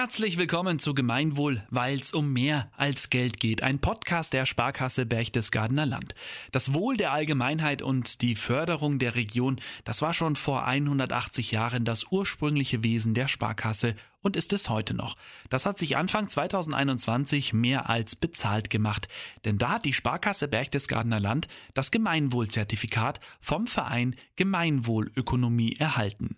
Herzlich willkommen zu Gemeinwohl, weil es um mehr als Geld geht. Ein Podcast der Sparkasse Berchtesgadener Land. Das Wohl der Allgemeinheit und die Förderung der Region, das war schon vor 180 Jahren das ursprüngliche Wesen der Sparkasse und ist es heute noch. Das hat sich Anfang 2021 mehr als bezahlt gemacht, denn da hat die Sparkasse Berchtesgadener Land das Gemeinwohlzertifikat vom Verein Gemeinwohlökonomie erhalten.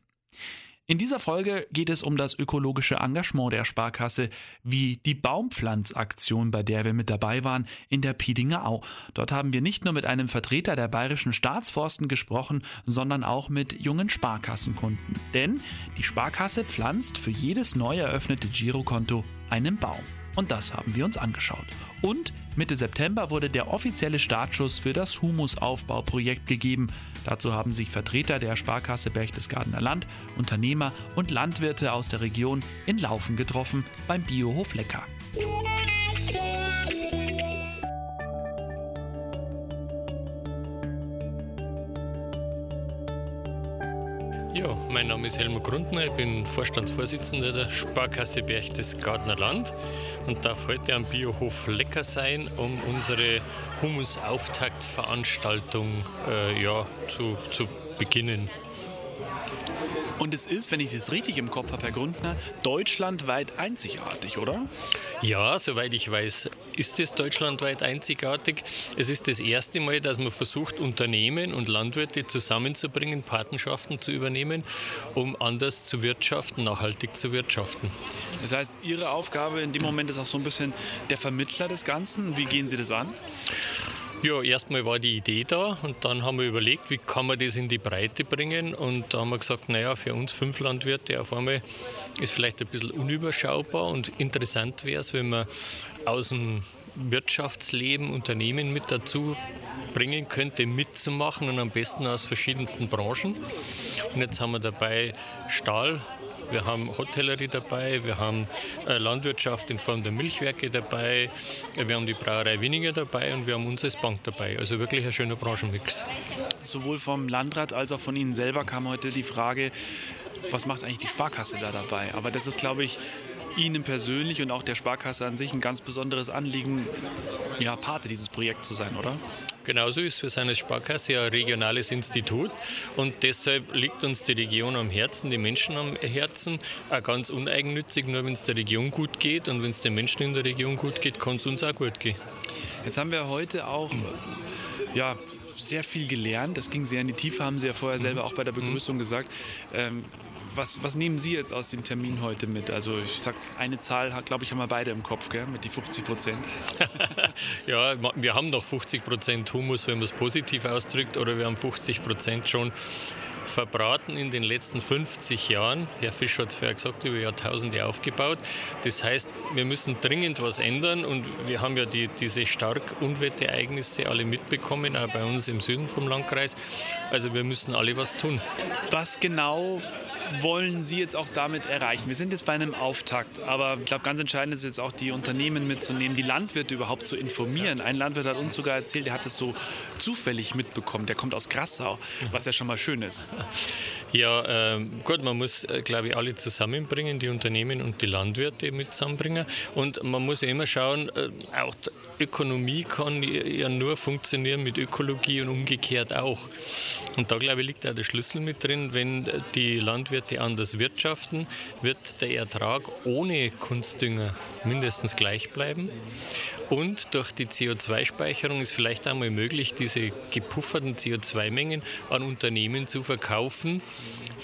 In dieser Folge geht es um das ökologische Engagement der Sparkasse, wie die Baumpflanzaktion, bei der wir mit dabei waren, in der Piedinger Au. Dort haben wir nicht nur mit einem Vertreter der bayerischen Staatsforsten gesprochen, sondern auch mit jungen Sparkassenkunden. Denn die Sparkasse pflanzt für jedes neu eröffnete Girokonto einen Baum. Und das haben wir uns angeschaut. Und Mitte September wurde der offizielle Startschuss für das Humusaufbauprojekt gegeben. Dazu haben sich Vertreter der Sparkasse Berchtesgadener Land, Unternehmer und Landwirte aus der Region in Laufen getroffen beim Biohof Lecker. Mein Name ist Helmut Grundner, ich bin Vorstandsvorsitzender der Sparkasse Berchtesgadener Land und darf heute am Biohof Lecker sein, um unsere Humusauftaktveranstaltung äh, ja, zu, zu beginnen. Und es ist, wenn ich das richtig im Kopf habe, Herr Grundner, deutschlandweit einzigartig, oder? Ja, soweit ich weiß, ist es deutschlandweit einzigartig. Es ist das erste Mal, dass man versucht, Unternehmen und Landwirte zusammenzubringen, Patenschaften zu übernehmen, um anders zu wirtschaften, nachhaltig zu wirtschaften. Das heißt, Ihre Aufgabe in dem Moment ist auch so ein bisschen der Vermittler des Ganzen. Wie gehen Sie das an? Ja, erstmal war die Idee da und dann haben wir überlegt, wie kann man das in die Breite bringen und da haben wir gesagt, naja, für uns fünf Landwirte auf einmal ist vielleicht ein bisschen unüberschaubar und interessant wäre es, wenn man aus dem Wirtschaftsleben Unternehmen mit dazu bringen könnte, mitzumachen und am besten aus verschiedensten Branchen. Und jetzt haben wir dabei Stahl, wir haben Hotellerie dabei, wir haben äh, Landwirtschaft in Form der Milchwerke dabei, wir haben die Brauerei Wieninger dabei und wir haben uns als Bank dabei. Also wirklich ein schöner Branchenmix. Sowohl vom Landrat als auch von Ihnen selber kam heute die Frage, was macht eigentlich die Sparkasse da dabei? Aber das ist, glaube ich, Ihnen persönlich und auch der Sparkasse an sich ein ganz besonderes Anliegen, ja, Pate dieses Projekts zu sein, oder? Genauso ist, wir sind als Sparkasse ja ein regionales Institut und deshalb liegt uns die Region am Herzen, die Menschen am Herzen, auch ganz uneigennützig, nur wenn es der Region gut geht und wenn es den Menschen in der Region gut geht, kann es uns auch gut gehen. Jetzt haben wir heute auch ja, sehr viel gelernt. Das ging sehr in die Tiefe, haben Sie ja vorher selber auch bei der Begrüßung gesagt. Ähm, was, was, nehmen Sie jetzt aus dem Termin heute mit? Also ich sag, eine Zahl, glaube ich, haben wir beide im Kopf, gell? mit die 50 Prozent. ja, wir haben noch 50 Prozent Humus, wenn man es positiv ausdrückt, oder wir haben 50 Prozent schon verbraten in den letzten 50 Jahren. Herr Fischer hat es vorher gesagt, über Jahrtausende aufgebaut. Das heißt, wir müssen dringend was ändern und wir haben ja die, diese stark Unwettereignisse alle mitbekommen, auch bei uns im Süden vom Landkreis. Also wir müssen alle was tun. Was genau wollen Sie jetzt auch damit erreichen? Wir sind jetzt bei einem Auftakt, aber ich glaube, ganz entscheidend ist jetzt auch die Unternehmen mitzunehmen, die Landwirte überhaupt zu informieren. Ein Landwirt hat uns sogar erzählt, der hat es so zufällig mitbekommen. Der kommt aus Grassau, was ja schon mal schön ist. Ja, äh, gut, man muss, äh, glaube ich, alle zusammenbringen, die Unternehmen und die Landwirte mit zusammenbringen. Und man muss ja immer schauen, äh, auch Ökonomie kann ja nur funktionieren mit Ökologie und umgekehrt auch. Und da, glaube ich, liegt auch der Schlüssel mit drin. Wenn die Landwirte anders wirtschaften, wird der Ertrag ohne Kunstdünger mindestens gleich bleiben. Und durch die CO2-Speicherung ist vielleicht einmal möglich, diese gepufferten CO2-Mengen an Unternehmen zu verkaufen,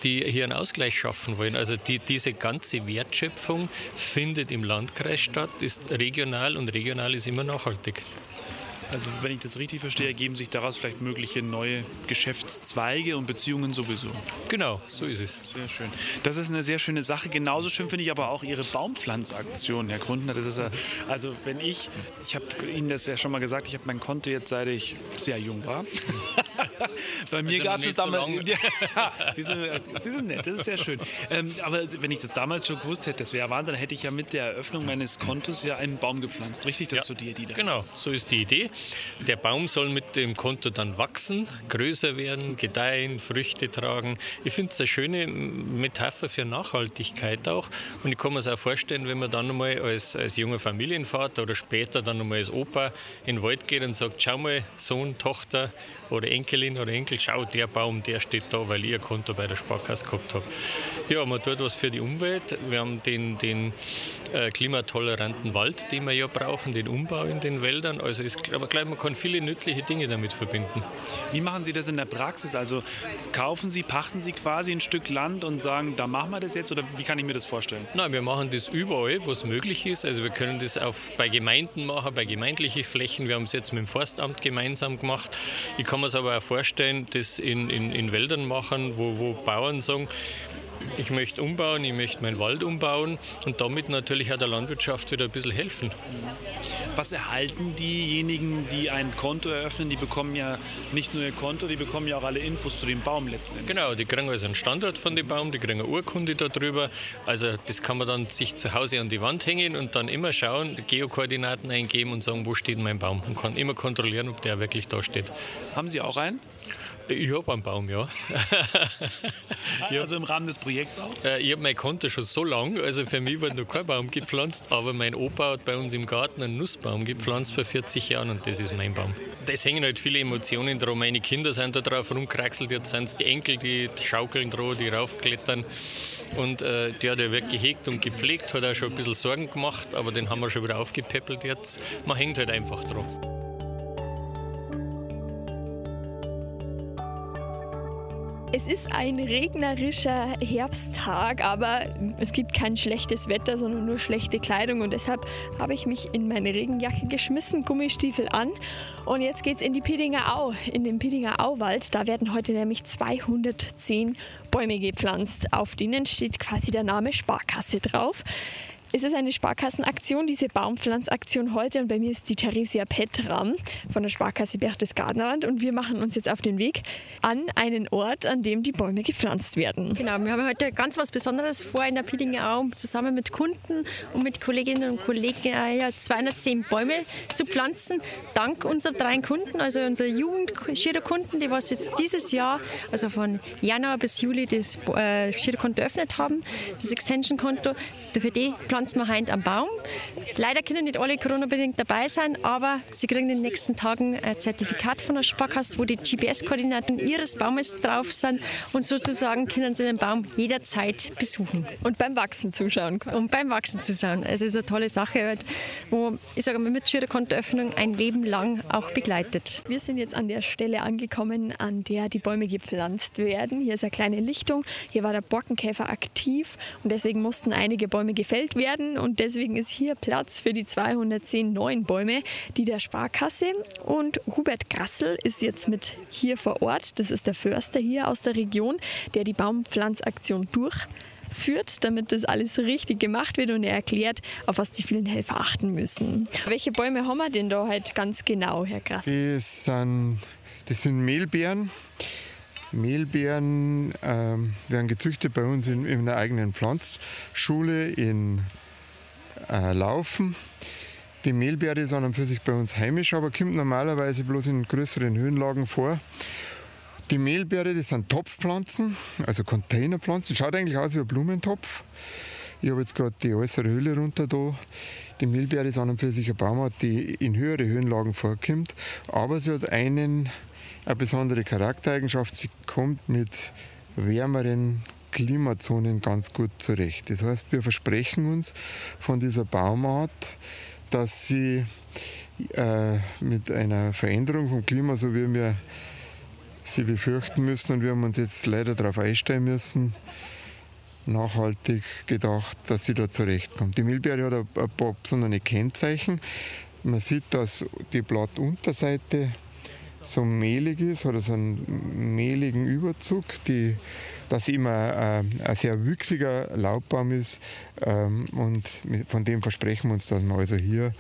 die hier einen Ausgleich schaffen wollen. Also die, diese ganze Wertschöpfung findet im Landkreis statt, ist regional und regional ist immer nachhaltig. Also wenn ich das richtig verstehe, ergeben sich daraus vielleicht mögliche neue Geschäftszweige und Beziehungen sowieso. Genau, so ist es. Sehr schön. Das ist eine sehr schöne Sache. Genauso schön finde ich aber auch Ihre Baumpflanzaktion, Herr Grundner. Das ist ja, also wenn ich, ich habe Ihnen das ja schon mal gesagt, ich habe mein Konto jetzt seit ich sehr jung war. Bei mir also gab es damals. So ja, Sie, sind, Sie sind nett, das ist sehr schön. Ähm, aber wenn ich das damals schon gewusst hätte, das wäre Wahnsinn, dann hätte ich ja mit der Eröffnung meines Kontos ja einen Baum gepflanzt. Richtig, das ja, ist so die Idee. Genau, so ist die Idee. Der Baum soll mit dem Konto dann wachsen, größer werden, gedeihen, Früchte tragen. Ich finde es eine schöne Metapher für Nachhaltigkeit auch. Und ich kann mir es auch vorstellen, wenn man dann einmal als, als junger Familienvater oder später dann einmal als Opa in den Wald geht und sagt, schau mal, Sohn, Tochter, oder Enkelin oder Enkel, schau, der Baum, der steht da, weil ich ein Konto bei der Sparkasse gehabt habe. Ja, man tut was für die Umwelt. Wir haben den, den äh, klimatoleranten Wald, den wir ja brauchen, den Umbau in den Wäldern. Also ist, aber gleich, man kann viele nützliche Dinge damit verbinden. Wie machen Sie das in der Praxis? Also kaufen Sie, pachten Sie quasi ein Stück Land und sagen, da machen wir das jetzt oder wie kann ich mir das vorstellen? Nein, wir machen das überall, wo es möglich ist. Also wir können das auf, bei Gemeinden machen, bei gemeindlichen Flächen. Wir haben es jetzt mit dem Forstamt gemeinsam gemacht. Ich kann kann man es aber auch vorstellen, das in, in, in Wäldern machen, wo, wo Bauern sagen, ich möchte umbauen, ich möchte meinen Wald umbauen und damit natürlich auch der Landwirtschaft wieder ein bisschen helfen. Was erhalten diejenigen, die ein Konto eröffnen? Die bekommen ja nicht nur ihr Konto, die bekommen ja auch alle Infos zu dem Baum letztendlich. Genau, die kriegen also einen Standort von dem Baum, die kriegen eine Urkunde darüber. Also das kann man dann sich zu Hause an die Wand hängen und dann immer schauen, Geokoordinaten eingeben und sagen, wo steht mein Baum und kann immer kontrollieren, ob der wirklich da steht. Haben Sie auch einen? Ich habe einen Baum, ja. also im Rahmen des Projekts auch? Äh, ich habe mein Konto schon so lange, also für mich wurde noch kein Baum gepflanzt, aber mein Opa hat bei uns im Garten einen Nussbaum gepflanzt vor 40 Jahren und das ist mein Baum. Da hängen halt viele Emotionen dran. Meine Kinder sind da drauf rumkraxelt, jetzt sind es die Enkel, die schaukeln dran, die raufklettern. Und äh, der, der wird gehegt und gepflegt, hat auch schon ein bisschen Sorgen gemacht, aber den haben wir schon wieder aufgepäppelt jetzt. Man hängt halt einfach dran. Es ist ein regnerischer Herbsttag, aber es gibt kein schlechtes Wetter, sondern nur schlechte Kleidung. Und deshalb habe ich mich in meine Regenjacke geschmissen, Gummistiefel an. Und jetzt geht es in die Pidinger Au, in den Pidinger Auwald. Da werden heute nämlich 210 Bäume gepflanzt. Auf denen steht quasi der Name Sparkasse drauf. Es ist eine Sparkassenaktion, diese Baumpflanzaktion heute. Und bei mir ist die Theresia Petram von der Sparkasse Berchtesgadenland. Und wir machen uns jetzt auf den Weg an einen Ort, an dem die Bäume gepflanzt werden. Genau, wir haben heute ganz was Besonderes vor in der Piedinger Au, zusammen mit Kunden und mit Kolleginnen und Kollegen äh, 210 Bäume zu pflanzen. Dank unserer drei Kunden, also unserer Jugend-Girokunden, die was jetzt dieses Jahr, also von Januar bis Juli, das äh, Girokonto eröffnet haben, das Extension-Konto. Für die wir heute am Baum. Leider können nicht alle Corona-bedingt dabei sein, aber sie kriegen in den nächsten Tagen ein Zertifikat von der Sparkasse, wo die GPS-Koordinaten ihres Baumes drauf sind und sozusagen können sie den Baum jederzeit besuchen. Und beim Wachsen zuschauen. Und beim Wachsen zuschauen. Also es ist eine tolle Sache, wo ich sage mal mit Schülerkontoöffnung ein Leben lang auch begleitet. Wir sind jetzt an der Stelle angekommen, an der die Bäume gepflanzt werden. Hier ist eine kleine Lichtung. Hier war der Borkenkäfer aktiv und deswegen mussten einige Bäume gefällt werden werden und deswegen ist hier Platz für die 210 neuen Bäume, die der Sparkasse. Und Hubert Grassel ist jetzt mit hier vor Ort. Das ist der Förster hier aus der Region, der die Baumpflanzaktion durchführt, damit das alles richtig gemacht wird und er erklärt, auf was die vielen Helfer achten müssen. Welche Bäume haben wir denn da halt ganz genau, Herr Grassel? Das sind, das sind Mehlbeeren. Mehlbeeren ähm, werden gezüchtet bei uns in, in einer eigenen Pflanzschule in äh, Laufen. Die Mehlbeere ist an und für sich bei uns heimisch, aber kommt normalerweise bloß in größeren Höhenlagen vor. Die Mehlbeere, das sind Topfpflanzen, also Containerpflanzen. Schaut eigentlich aus wie ein Blumentopf. Ich habe jetzt gerade die äußere Hülle runter da. Die Mehlbeere ist an und für sich eine Baumart, die in höhere Höhenlagen vorkommt, aber sie hat einen eine besondere Charaktereigenschaft, sie kommt mit wärmeren Klimazonen ganz gut zurecht. Das heißt, wir versprechen uns von dieser Baumart, dass sie äh, mit einer Veränderung vom Klima, so wie wir sie befürchten müssen und wir haben uns jetzt leider darauf einstellen müssen, nachhaltig gedacht, dass sie da zurechtkommt. Die Milbeere hat ein paar besondere Kennzeichen. Man sieht, dass die Blattunterseite so mehlig ist, hat so einen mehligen Überzug. Die dass immer äh, ein sehr wüchsiger Laubbaum ist ähm, und von dem versprechen wir uns, dass wir also hier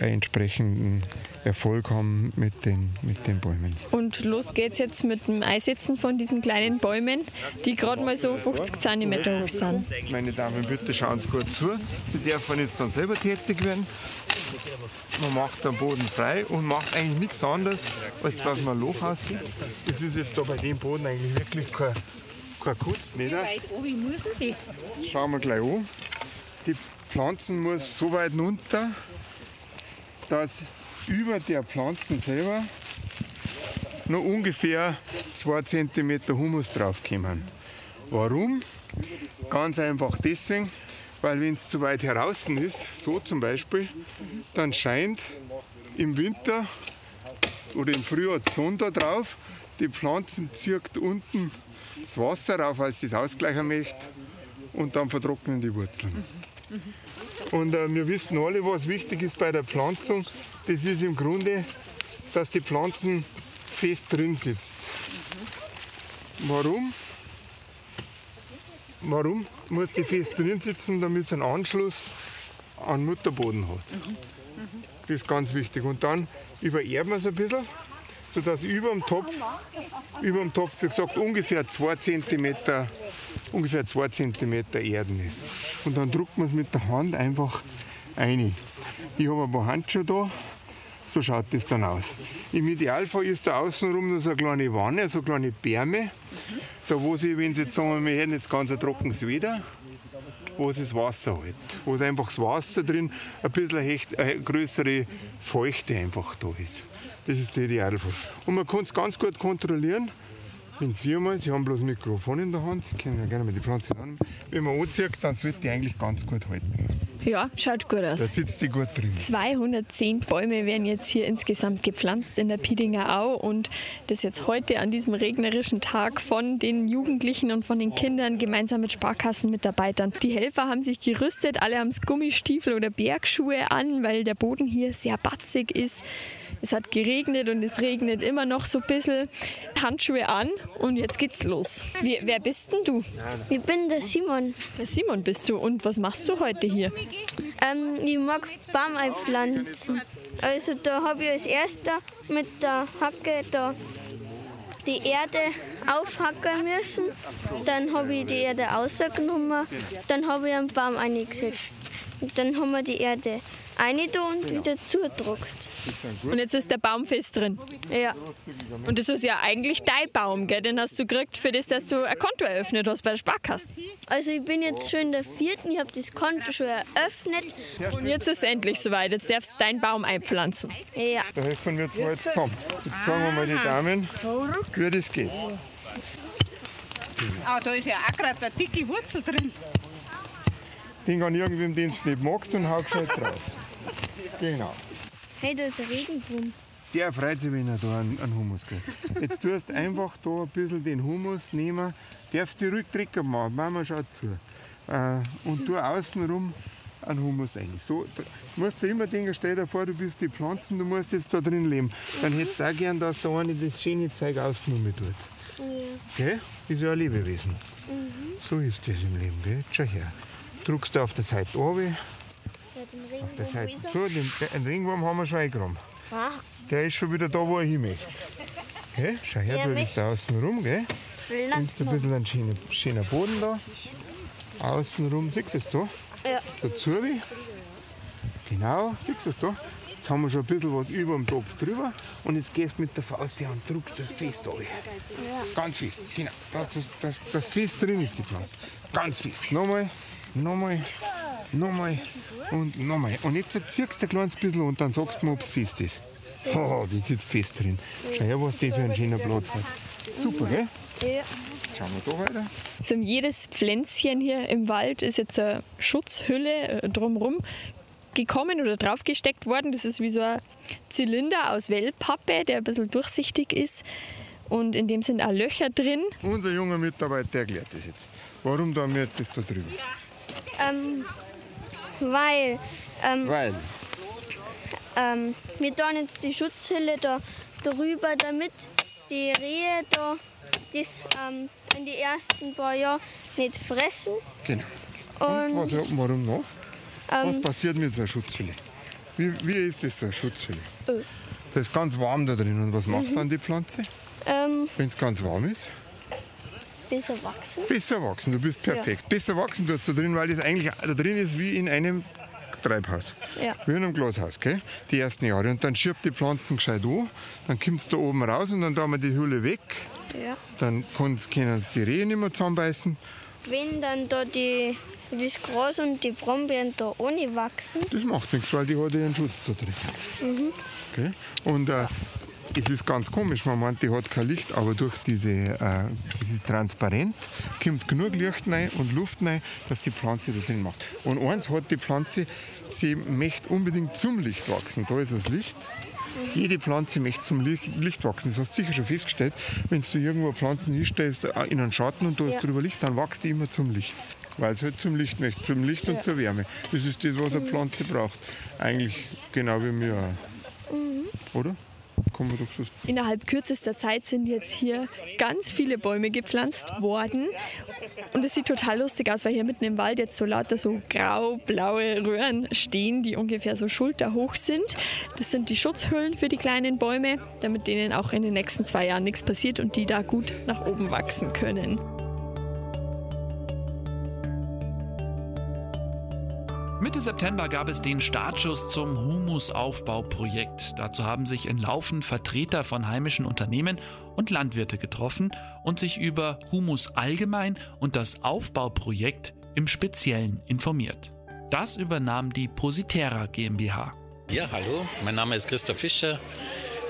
entsprechenden Erfolg haben mit den, mit den Bäumen. Und los geht's jetzt mit dem Einsetzen von diesen kleinen Bäumen, die gerade mal so 50 cm hoch sind. Meine Damen, bitte schauen Sie gut zu. Sie dürfen jetzt dann selber tätig werden. Man macht den Boden frei und macht eigentlich nichts anderes, als dass man ein Loch ausgibt. Das ist jetzt da bei dem Boden eigentlich wirklich kein, kein. Nicht? Schauen wir gleich an. Die Pflanzen muss so weit runter, dass über der Pflanzen selber noch ungefähr 2 cm Humus draufkommen. Warum? Ganz einfach deswegen, weil wenn es zu weit heraus ist, so zum Beispiel, dann scheint im Winter oder im Frühjahr die Sonne da drauf, die Pflanzen zirkt unten das Wasser rauf, als sie es ausgleichen möchte und dann vertrocknen die Wurzeln. Und äh, wir wissen alle, was wichtig ist bei der Pflanzung. Das ist im Grunde, dass die Pflanzen fest drin sitzt. Warum? Warum muss die fest drin sitzen, damit es einen Anschluss an Mutterboden hat? Das ist ganz wichtig. Und dann übererben wir es ein bisschen, sodass über dem Topf, über dem Topf, wie gesagt, ungefähr 2 cm, ungefähr 2 cm Erden ist. Und dann drückt man es mit der Hand einfach ein. Ich habe ein paar Handschuhe da, so schaut das dann aus. Im Idealfall ist da außenrum noch so eine kleine Wanne, so eine kleine Bärme, da wo sie, wenn sie jetzt sagen, wir hätten jetzt ganz ein trockenes Wetter, wo es das Wasser hält. Wo einfach das Wasser drin, ein bisschen eine, eine größere Feuchte einfach da ist. Das ist der Idealfall. Und man kann es ganz gut kontrollieren, wenn Sie einmal, Sie haben bloß ein Mikrofon in der Hand, Sie können ja gerne mal die Pflanze an. Wenn man anzieht, dann wird die eigentlich ganz gut halten. Ja, schaut gut aus. Da sitzt die gut drin. 210 Bäume werden jetzt hier insgesamt gepflanzt in der Piedinger Au und das jetzt heute an diesem regnerischen Tag von den Jugendlichen und von den Kindern gemeinsam mit Sparkassenmitarbeitern. Die Helfer haben sich gerüstet, alle haben Gummistiefel oder Bergschuhe an, weil der Boden hier sehr batzig ist. Es hat geregnet und es regnet immer noch so ein bisschen. Handschuhe an und jetzt geht's los. Wie, wer bist denn du? Ich bin der Simon. Der Simon bist du und was machst du heute hier? Ähm, ich mag Baum einpflanzen. Also da habe ich als erster mit der Hacke da die Erde aufhacken müssen. Dann habe ich die Erde rausgenommen. Dann habe ich einen Baum eingesetzt. Und dann haben wir die Erde eine da und wieder zudruckt. Und jetzt ist der Baum fest drin. Ja. Und das ist ja eigentlich dein Baum, gell? Den hast du gekriegt für das, dass du ein Konto eröffnet hast bei der Sparkasse. Also ich bin jetzt schon in der vierten, ich habe das Konto schon eröffnet. Und jetzt ist es endlich soweit. Jetzt darfst du deinen Baum einpflanzen. Ja. Da helfen wir jetzt mal jetzt zusammen. Jetzt sagen wir mal die Damen, wie das geht. Ah, da ist ja auch gerade eine dicke Wurzel drin. Den kann irgendwie im Dienst nicht magst und haust halt drauf. Genau. Hey, da ist ein Regenwurm. Der freut sich, wenn er da einen, einen Humus kriegt. Jetzt tust du einfach da ein bisschen den Humus nehmen, darfst die ruhig drücken machen, Mama schaut zu. Äh, und tu außenrum einen Humus rein. So, du musst dir immer denken, stell dir vor, du bist die Pflanzen, du musst jetzt da drin leben. Dann hättest du auch gern, dass der eine das schöne Zeug außenrum tut. Gell? Ist ja ein Lebewesen. So ist das im Leben, gell? Schau her. Drückst du auf der Seite runter, auf der Seite zu, den, den Ringwurm haben wir schon eingeräumt. Der ist schon wieder da, wo er hin möchte. Gell? Schau her, Der du bist da außen rum, gell? Nimmst ein bisschen einen schönen, schönen Boden da. Außenrum, siehst du es da? Ja. So zu wie. Genau, siehst du es da? Jetzt haben wir schon ein bisschen was über dem Topf drüber. Und jetzt gehst du mit der Faust her und drückst das fest da. Ganz fest, genau. Dass das, das, das fest drin ist, die Pflanze. Ganz fest. Nochmal, nochmal, nochmal und nochmal. Und jetzt ziehst du ein kleines bisschen und dann sagst du mir, ob es fest ist. Oh, die sitzt fest drin. Schau her, was die für einen schönen Platz hat. Super, gell? Ja. Schauen wir da weiter. Also um jedes Pflänzchen hier im Wald ist jetzt eine Schutzhülle äh, drumherum gekommen oder draufgesteckt worden. Das ist wie so ein Zylinder aus Wellpappe, der ein bisschen durchsichtig ist. Und in dem sind auch Löcher drin. Unser junger Mitarbeiter erklärt das jetzt. Warum tun wir jetzt das da drüber? Ähm, weil ähm, Weil, ähm, wir tun jetzt die Schutzhülle da drüber, damit die Rehe da das ähm, in die ersten paar Jahre nicht fressen. Genau. Und, Und was, warum noch? was ähm, passiert mit so einer Schutzhülle? Wie, wie ist das so eine Schutzhülle? Oh. Das ist ganz warm da drin. Und was macht Mhm. dann die Pflanze, ähm, wenn es ganz warm ist? Besser wachsen. Besser wachsen, du bist perfekt. Besser wachsen tust du drin, weil das eigentlich da drin ist wie in einem Treibhaus. Ja. Wie in einem Glashaus, gell? die ersten Jahre. Und dann schirbt die Pflanzen gescheit an, dann kommt es da oben raus und dann tun wir die Hülle weg. Ja. Dann können es die Rehe nicht mehr zusammenbeißen. Wenn dann da die, das Gras und die Brombeeren da ohne wachsen, Das macht nichts, weil die hat ja ihren Schutz da drin. Mhm. Okay? Und äh, es ist ganz komisch, man meint, die hat kein Licht, aber durch diese, äh, es ist transparent, kommt genug Licht rein und Luft rein, dass die Pflanze da drin macht. Und eins hat die Pflanze, sie möchte unbedingt zum Licht wachsen. Da ist das Licht. Jede Pflanze möchte zum Licht, wachsen. Das hast du sicher schon festgestellt. Wenn du irgendwo Pflanzen hinstellst äh, in einen Schatten und da ist Ja. drüber Licht, dann wächst die immer zum Licht. Weil es halt zum Licht möchte, zum Licht und zur Wärme. Das ist das, was eine Pflanze braucht. Eigentlich genau wie wir auch. Oder? Innerhalb kürzester Zeit sind jetzt hier ganz viele Bäume gepflanzt worden. Und es sieht total lustig aus, weil hier mitten im Wald jetzt so lauter so grau-blaue Röhren stehen, die ungefähr so schulterhoch sind. Das sind die Schutzhüllen für die kleinen Bäume, damit denen auch in den nächsten zwei Jahren nichts passiert und die da gut nach oben wachsen können. Mitte September gab es den Startschuss zum Humusaufbauprojekt. Dazu haben sich in Laufen Vertreter von heimischen Unternehmen und Landwirte getroffen und sich über Humus allgemein und das Aufbauprojekt im Speziellen informiert. Das übernahm die Positera GmbH. Ja, hallo, mein Name ist Christoph Fischer.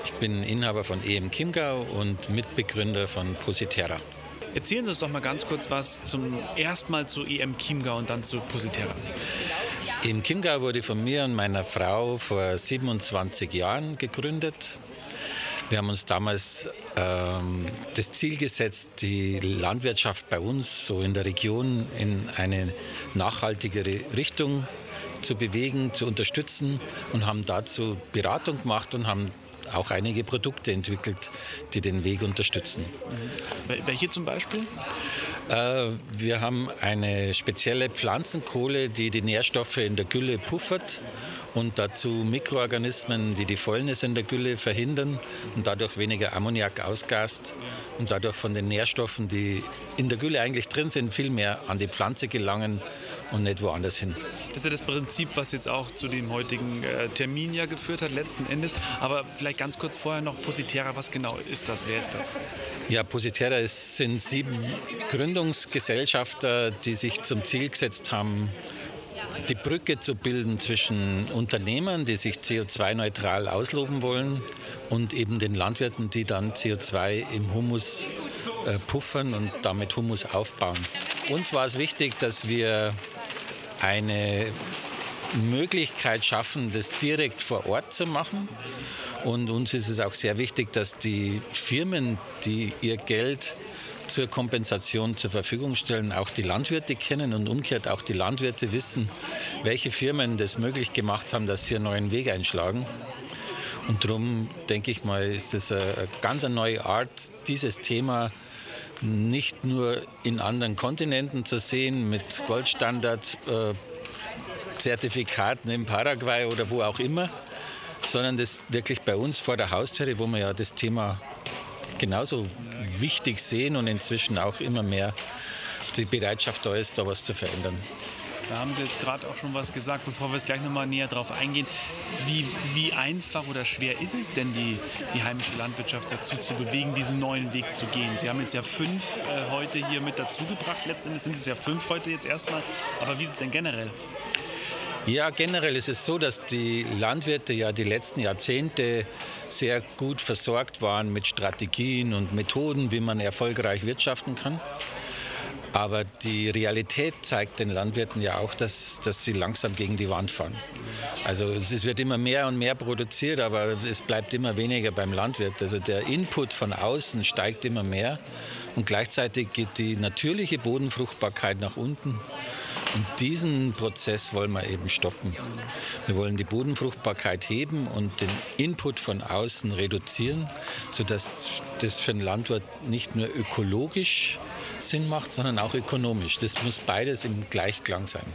Ich bin Inhaber von EM Chiemgau und Mitbegründer von Positera. Erzählen Sie uns doch mal ganz kurz was zum erstmal zu EM Chiemgau und dann zu Positera. EM Chiemgau wurde von mir und meiner Frau vor 27 Jahren gegründet. Wir haben uns damals ähm, das Ziel gesetzt, die Landwirtschaft bei uns so in der Region in eine nachhaltigere Richtung zu bewegen, zu unterstützen und haben dazu Beratung gemacht und haben auch einige Produkte entwickelt, die den Weg unterstützen. Wel- Welche zum Beispiel? Äh, wir haben eine spezielle Pflanzenkohle, die die Nährstoffe in der Gülle puffert und dazu Mikroorganismen, die die Fäulnis in der Gülle verhindern und dadurch weniger Ammoniak ausgast und dadurch von den Nährstoffen, die in der Gülle eigentlich drin sind, viel mehr an die Pflanze gelangen und nicht woanders hin. Das ist ja das Prinzip, was jetzt auch zu dem heutigen äh, Termin ja geführt hat, letzten Endes. Aber vielleicht ganz kurz vorher noch Positera, was genau ist das? Wer ist das? Ja, Positera ist, sind sieben Gründungsgesellschafter, die sich zum Ziel gesetzt haben, die Brücke zu bilden zwischen Unternehmern, die sich CO2-neutral ausloben wollen, und eben den Landwirten, die dann CO2 im Humus äh, puffern und damit Humus aufbauen. Uns war es wichtig, dass wir eine Möglichkeit schaffen, das direkt vor Ort zu machen. Und uns ist es auch sehr wichtig, dass die Firmen, die ihr Geld zur Kompensation zur Verfügung stellen, auch die Landwirte kennen und umgekehrt auch die Landwirte wissen, welche Firmen das möglich gemacht haben, dass sie einen neuen Weg einschlagen. Und darum denke ich mal, ist es eine ganz neue Art, dieses Thema nicht nur in anderen Kontinenten zu sehen mit Goldstandard. Äh, in Paraguay oder wo auch immer, sondern das wirklich bei uns vor der Haustüre, wo wir ja das Thema genauso wichtig sehen und inzwischen auch immer mehr die Bereitschaft da ist, da was zu verändern. Da haben Sie jetzt gerade auch schon was gesagt, bevor wir es gleich nochmal näher drauf eingehen. Wie, wie einfach oder schwer ist es denn, die, die heimische Landwirtschaft dazu zu bewegen, diesen neuen Weg zu gehen? Sie haben jetzt ja fünf äh, heute hier mit dazugebracht. Letztendlich sind es ja fünf heute jetzt erstmal. Aber wie ist es denn generell? Ja, generell ist es so, dass die Landwirte ja die letzten Jahrzehnte sehr gut versorgt waren mit Strategien und Methoden, wie man erfolgreich wirtschaften kann. Aber die Realität zeigt den Landwirten ja auch, dass, dass sie langsam gegen die Wand fahren. Also es wird immer mehr und mehr produziert, aber es bleibt immer weniger beim Landwirt. Also der Input von außen steigt immer mehr und gleichzeitig geht die natürliche Bodenfruchtbarkeit nach unten. Und diesen Prozess wollen wir eben stoppen. Wir wollen die Bodenfruchtbarkeit heben und den Input von außen reduzieren, sodass das für den Landwirt nicht nur ökologisch Sinn macht, sondern auch ökonomisch. Das muss beides im Gleichklang sein.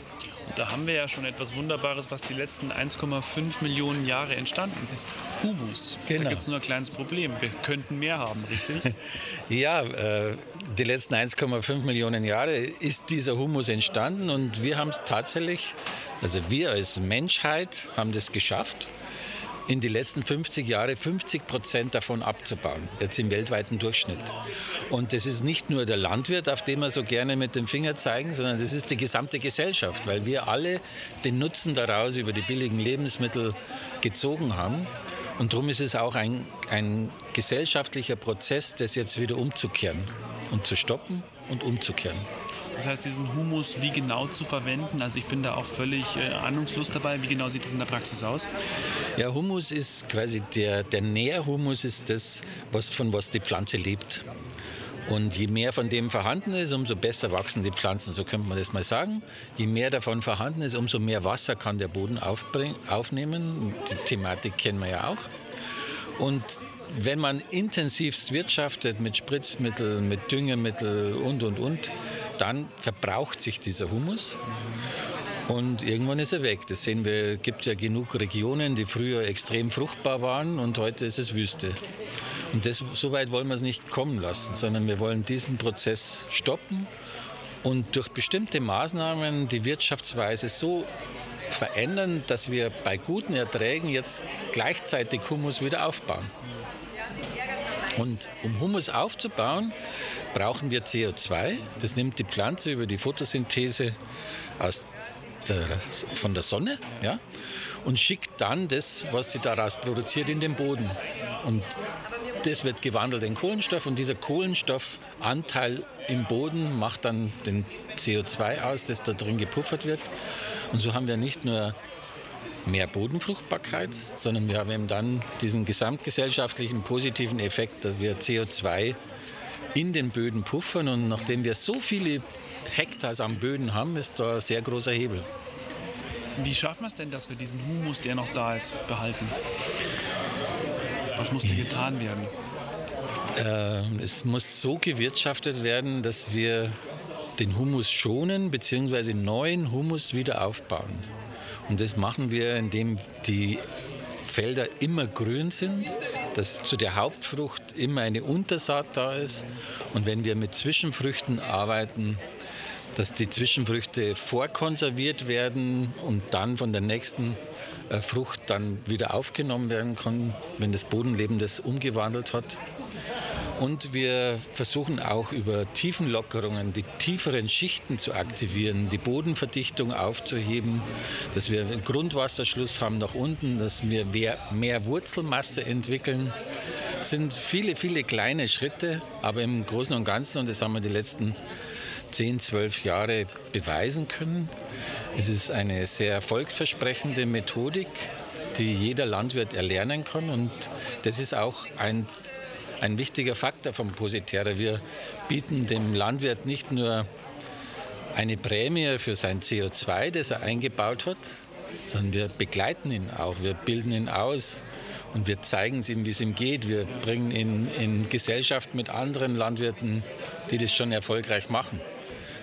Und da haben wir ja schon etwas Wunderbares, was die letzten 1,5 Millionen Jahre entstanden ist. Humus. Genau. Da gibt es nur ein kleines Problem. Wir könnten mehr haben, richtig? ja, äh, die letzten 1,5 Millionen Jahre ist dieser Humus entstanden und wir haben es tatsächlich, also wir als Menschheit haben das geschafft in die letzten 50 Jahre 50 Prozent davon abzubauen, jetzt im weltweiten Durchschnitt. Und das ist nicht nur der Landwirt, auf den wir so gerne mit dem Finger zeigen, sondern das ist die gesamte Gesellschaft, weil wir alle den Nutzen daraus über die billigen Lebensmittel gezogen haben. Und darum ist es auch ein, ein gesellschaftlicher Prozess, das jetzt wieder umzukehren und zu stoppen und umzukehren. Das heißt, diesen Humus wie genau zu verwenden, also ich bin da auch völlig äh, ahnungslos dabei. Wie genau sieht das in der Praxis aus? Ja, Humus ist quasi der, der Nährhumus ist das, was, von was die Pflanze lebt. Und je mehr von dem vorhanden ist, umso besser wachsen die Pflanzen, so könnte man das mal sagen. Je mehr davon vorhanden ist, umso mehr Wasser kann der Boden aufnehmen. Die Thematik kennen wir ja auch. Und wenn man intensivst wirtschaftet mit Spritzmitteln, mit Düngemitteln und, und, und, dann verbraucht sich dieser Humus. Und irgendwann ist er weg. Das sehen wir, es gibt ja genug Regionen, die früher extrem fruchtbar waren und heute ist es Wüste. Und das, so weit wollen wir es nicht kommen lassen, sondern wir wollen diesen Prozess stoppen und durch bestimmte Maßnahmen die Wirtschaftsweise so verändern, dass wir bei guten Erträgen jetzt gleichzeitig Humus wieder aufbauen. Und um Humus aufzubauen, brauchen wir CO2. Das nimmt die Pflanze über die Photosynthese aus der, von der Sonne ja, und schickt dann das, was sie daraus produziert, in den Boden. Und das wird gewandelt in Kohlenstoff und dieser Kohlenstoffanteil im Boden macht dann den CO2 aus, das da drin gepuffert wird. Und so haben wir nicht nur mehr Bodenfruchtbarkeit, sondern wir haben eben dann diesen gesamtgesellschaftlichen positiven Effekt, dass wir CO2 in den Böden puffern und nachdem wir so viele Hektar am Böden haben, ist da ein sehr großer Hebel. Wie schaffen wir es denn, dass wir diesen Humus, der noch da ist, behalten? Was muss da getan werden? Äh, es muss so gewirtschaftet werden, dass wir den Humus schonen bzw. neuen Humus wieder aufbauen. Und das machen wir, indem die Felder immer grün sind, dass zu der Hauptfrucht immer eine Untersaat da ist. Und wenn wir mit Zwischenfrüchten arbeiten, dass die Zwischenfrüchte vorkonserviert werden und dann von der nächsten äh, Frucht dann wieder aufgenommen werden kann, wenn das Bodenleben das umgewandelt hat. Und wir versuchen auch über Tiefenlockerungen die tieferen Schichten zu aktivieren, die Bodenverdichtung aufzuheben, dass wir einen Grundwasserschluss haben nach unten, dass wir mehr Wurzelmasse entwickeln. Das sind viele, viele kleine Schritte, aber im Großen und Ganzen, und das haben wir die letzten 10, 12 Jahre beweisen können, es ist eine sehr erfolgversprechende Methodik, die jeder Landwirt erlernen kann. Und das ist auch ein ein wichtiger Faktor vom Positerra. Wir bieten dem Landwirt nicht nur eine Prämie für sein CO2, das er eingebaut hat, sondern wir begleiten ihn auch, wir bilden ihn aus und wir zeigen es ihm, wie es ihm geht. Wir bringen ihn in Gesellschaft mit anderen Landwirten, die das schon erfolgreich machen,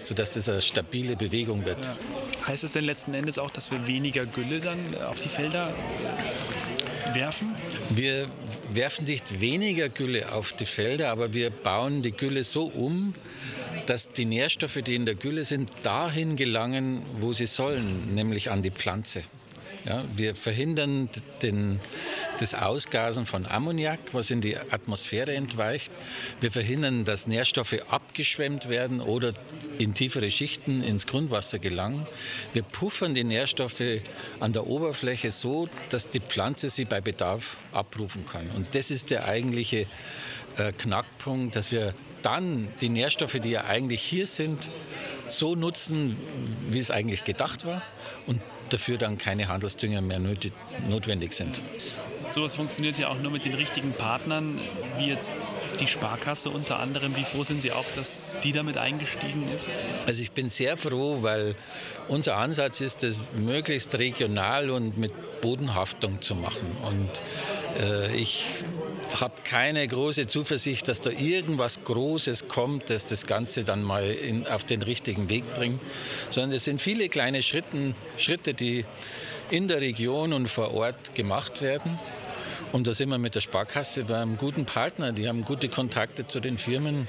sodass das eine stabile Bewegung wird. Ja. Heißt es denn letzten Endes auch, dass wir weniger Gülle dann auf die Felder werfen? Wir werfen nicht weniger Gülle auf die Felder, aber wir bauen die Gülle so um, dass die Nährstoffe, die in der Gülle sind, dahin gelangen, wo sie sollen, nämlich an die Pflanze. Ja, wir verhindern den, das Ausgasen von Ammoniak, was in die Atmosphäre entweicht. Wir verhindern, dass Nährstoffe abgeschwemmt werden oder in tiefere Schichten ins Grundwasser gelangen. Wir puffern die Nährstoffe an der Oberfläche so, dass die Pflanze sie bei Bedarf abrufen kann. Und das ist der eigentliche äh, Knackpunkt, dass wir dann die Nährstoffe, die ja eigentlich hier sind, so nutzen, wie es eigentlich gedacht war. Und dafür dann keine Handelsdünger mehr notwendig sind. Sowas funktioniert ja auch nur mit den richtigen Partnern, wie jetzt die Sparkasse unter anderem. Wie froh sind Sie auch, dass die damit eingestiegen ist? Also ich bin sehr froh, weil unser Ansatz ist es, möglichst regional und mit Bodenhaftung zu machen. Und äh, ich habe keine große Zuversicht, dass da irgendwas Großes kommt, das das Ganze dann mal in, auf den richtigen Weg bringt, sondern es sind viele kleine Schritten, Schritte, die in der Region und vor Ort gemacht werden. Und da sind wir mit der Sparkasse bei einem guten Partner. Die haben gute Kontakte zu den Firmen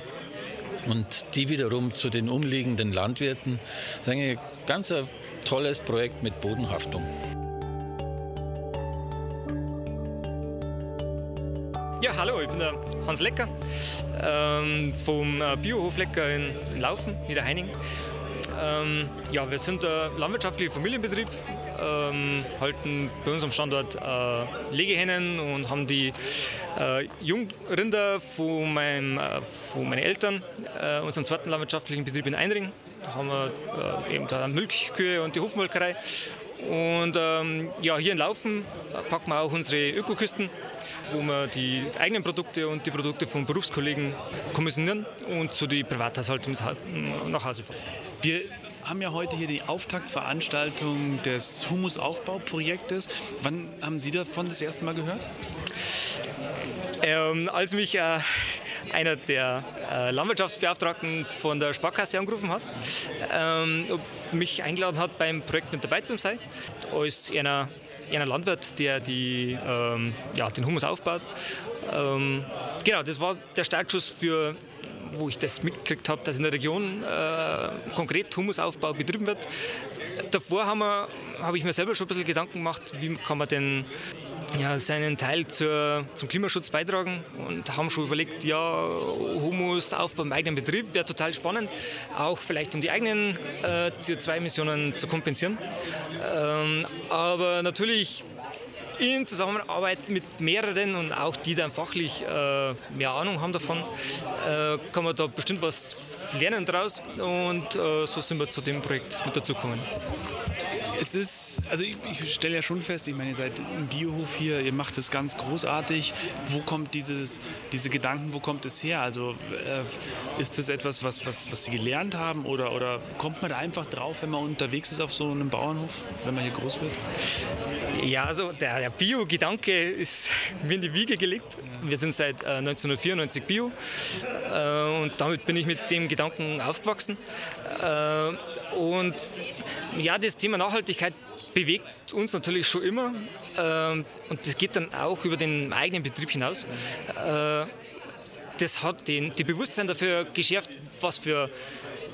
und die wiederum zu den umliegenden Landwirten. Das ist ein ganz tolles Projekt mit Bodenhaftung. Ja, hallo, ich bin der Hans Lecker ähm, vom äh, Biohof Lecker in Laufen, Niederheining. Ähm, ja, wir sind ein landwirtschaftlicher Familienbetrieb, ähm, halten bei uns am Standort äh, Legehennen und haben die äh, Jungrinder von, meinem, äh, von meinen Eltern, äh, unseren zweiten landwirtschaftlichen Betrieb in Einring. Da haben wir äh, eben da Milchkühe und die Hofmolkerei. Und ähm, ja, hier in Laufen äh, packen wir auch unsere Ökokisten, wo wir die eigenen Produkte und die Produkte von Berufskollegen kommissionieren und zu den Privathaushalten nach Hause fahren. Wir haben ja heute hier die Auftaktveranstaltung des Humusaufbauprojektes. Wann haben Sie davon das erste Mal gehört? Ähm, als mich äh, einer der äh, Landwirtschaftsbeauftragten von der Sparkasse angerufen hat, ähm, mich eingeladen hat, beim Projekt mit dabei zu sein, als einer, einer Landwirt, der die, ähm, ja, den Humus aufbaut. Ähm, genau, das war der Startschuss für wo ich das mitgekriegt habe, dass in der Region äh, konkret Humusaufbau betrieben wird. Davor habe hab ich mir selber schon ein bisschen Gedanken gemacht, wie kann man denn ja, seinen Teil zur, zum Klimaschutz beitragen und haben schon überlegt, ja, Humusaufbau im eigenen Betrieb wäre total spannend, auch vielleicht um die eigenen äh, CO2-Emissionen zu kompensieren. Ähm, aber natürlich in Zusammenarbeit mit mehreren und auch die dann fachlich äh, mehr Ahnung haben davon, äh, kann man da bestimmt was lernen draus und äh, so sind wir zu dem Projekt mit dazugekommen. Es ist, also ich, ich stelle ja schon fest, ich meine, ihr seid im Biohof hier, ihr macht es ganz großartig. Wo kommt dieses, diese Gedanken, wo kommt es her? Also äh, ist das etwas, was, was, was Sie gelernt haben oder, oder kommt man da einfach drauf, wenn man unterwegs ist auf so einem Bauernhof, wenn man hier groß wird? Ja, also der, der Bio-Gedanke ist mir in die Wiege gelegt. Wir sind seit äh, 1994 Bio äh, und damit bin ich mit dem Gedanken aufgewachsen. Äh, und ja, das Thema Nachhaltigkeit bewegt uns natürlich schon immer ähm, und das geht dann auch über den eigenen Betrieb hinaus. Äh, das hat den, die Bewusstsein dafür geschärft, was für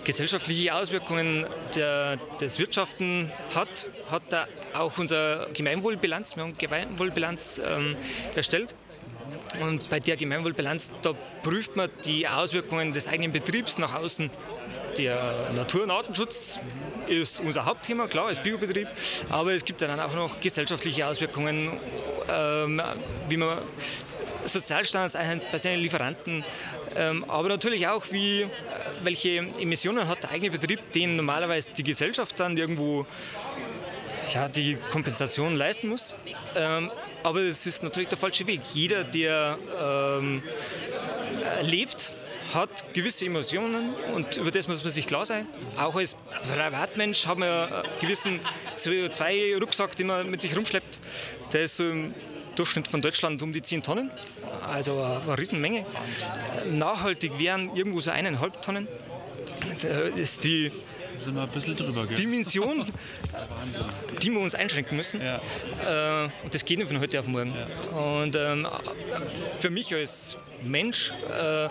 gesellschaftliche Auswirkungen der, das Wirtschaften hat, hat da auch unsere Gemeinwohlbilanz, wir haben Gemeinwohlbilanz ähm, erstellt. Und bei der Gemeinwohlbilanz, da prüft man die Auswirkungen des eigenen Betriebs nach außen der Natur- und Artenschutz ist unser Hauptthema, klar, als Biobetrieb, aber es gibt dann auch noch gesellschaftliche Auswirkungen, ähm, wie man Sozialstandards einhält bei seinen Lieferanten, ähm, aber natürlich auch, wie, welche Emissionen hat der eigene Betrieb, den normalerweise die Gesellschaft dann irgendwo ja, die Kompensation leisten muss. Ähm, aber es ist natürlich der falsche Weg. Jeder, der ähm, lebt, hat gewisse Emotionen und über das muss man sich klar sein. Auch als Privatmensch haben wir einen gewissen CO2-Rucksack, den man mit sich rumschleppt. Der ist so im Durchschnitt von Deutschland um die 10 Tonnen. Also eine Riesenmenge. Nachhaltig wären irgendwo so eineinhalb Tonnen. Das ist die sind wir ein bisschen drüber. Gell? Dimension, die wir uns einschränken müssen. Ja. Äh, und das geht nicht von heute auf morgen. Ja. Und ähm, für mich als Mensch äh,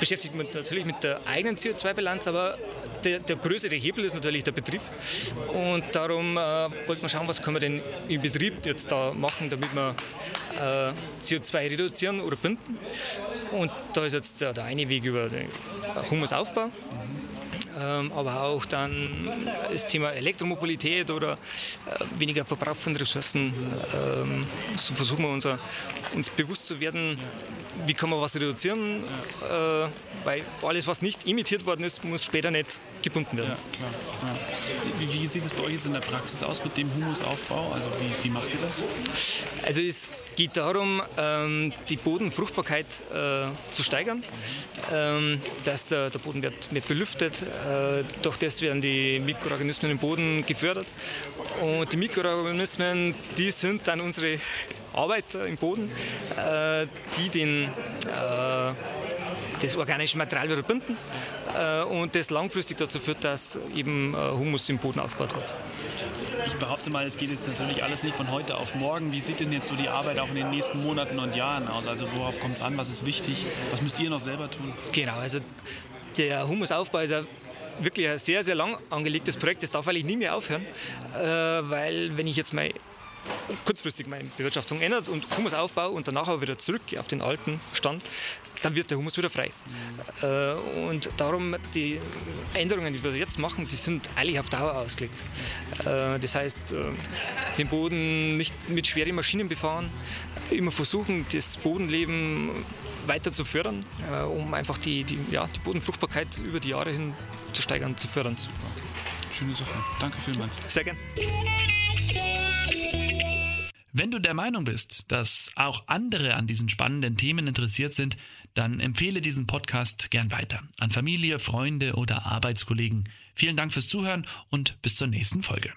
beschäftigt man natürlich mit der eigenen CO2-Bilanz, aber der, der, größere Hebel ist natürlich der Betrieb. Und darum äh, wollten wir schauen, was können wir denn im Betrieb jetzt da machen, damit wir äh, CO2 reduzieren oder binden. Und da ist jetzt der, der eine Weg über den Humusaufbau. ähm, aber auch dann das Thema Elektromobilität oder äh, weniger Verbrauch von Ressourcen. Ähm, so versuchen wir unser, uns bewusst zu werden, wie kann man was reduzieren, äh, weil alles, was nicht imitiert worden ist, muss später nicht gebunden werden. Ja. Ja. Wie, wie, sieht es bei euch jetzt in der Praxis aus mit dem Humusaufbau? Also wie, wie macht ihr das? Also es geht darum, ähm, die Bodenfruchtbarkeit äh, zu steigern, ähm, dass der, der, Boden wird mehr belüftet, äh, durch das werden die Mikroorganismen im Boden gefördert und die Mikroorganismen, die sind dann unsere Arbeiter im Boden, äh, die den, äh, das organische Material wieder binden äh, und das langfristig dazu führt, dass eben Humus im Boden aufgebaut wird. Ich behaupte mal, es geht jetzt natürlich alles nicht von heute auf morgen. Wie sieht denn jetzt so die Arbeit auch in den nächsten Monaten und Jahren aus? Also worauf kommt es an? Was ist wichtig? Was müsst ihr noch selber tun? Genau, also der Humusaufbau ist ja wirklich ein sehr, sehr lang angelegtes Projekt. Das darf eigentlich nie mehr aufhören, weil wenn ich jetzt mal kurzfristig meine Bewirtschaftung ändert und Humus aufbaue und danach aber wieder zurück auf den alten Stand, dann wird der Humus wieder frei. Mhm. Und darum die Änderungen, die wir jetzt machen, die sind eigentlich auf Dauer ausgelegt. Äh, das heißt, äh, den Boden nicht mit schweren Maschinen befahren, immer versuchen, das Bodenleben weiter zu fördern, um einfach die, die, ja, die Bodenfruchtbarkeit über die Jahre hin zu steigern, zu fördern. Super. Schöne Sache. Danke vielmals. Sehr gerne. Wenn du der Meinung bist, dass auch andere an diesen spannenden Themen interessiert sind, dann empfehle diesen Podcast gern weiter an Familie, Freunde oder Arbeitskollegen. Vielen Dank fürs Zuhören und bis zur nächsten Folge.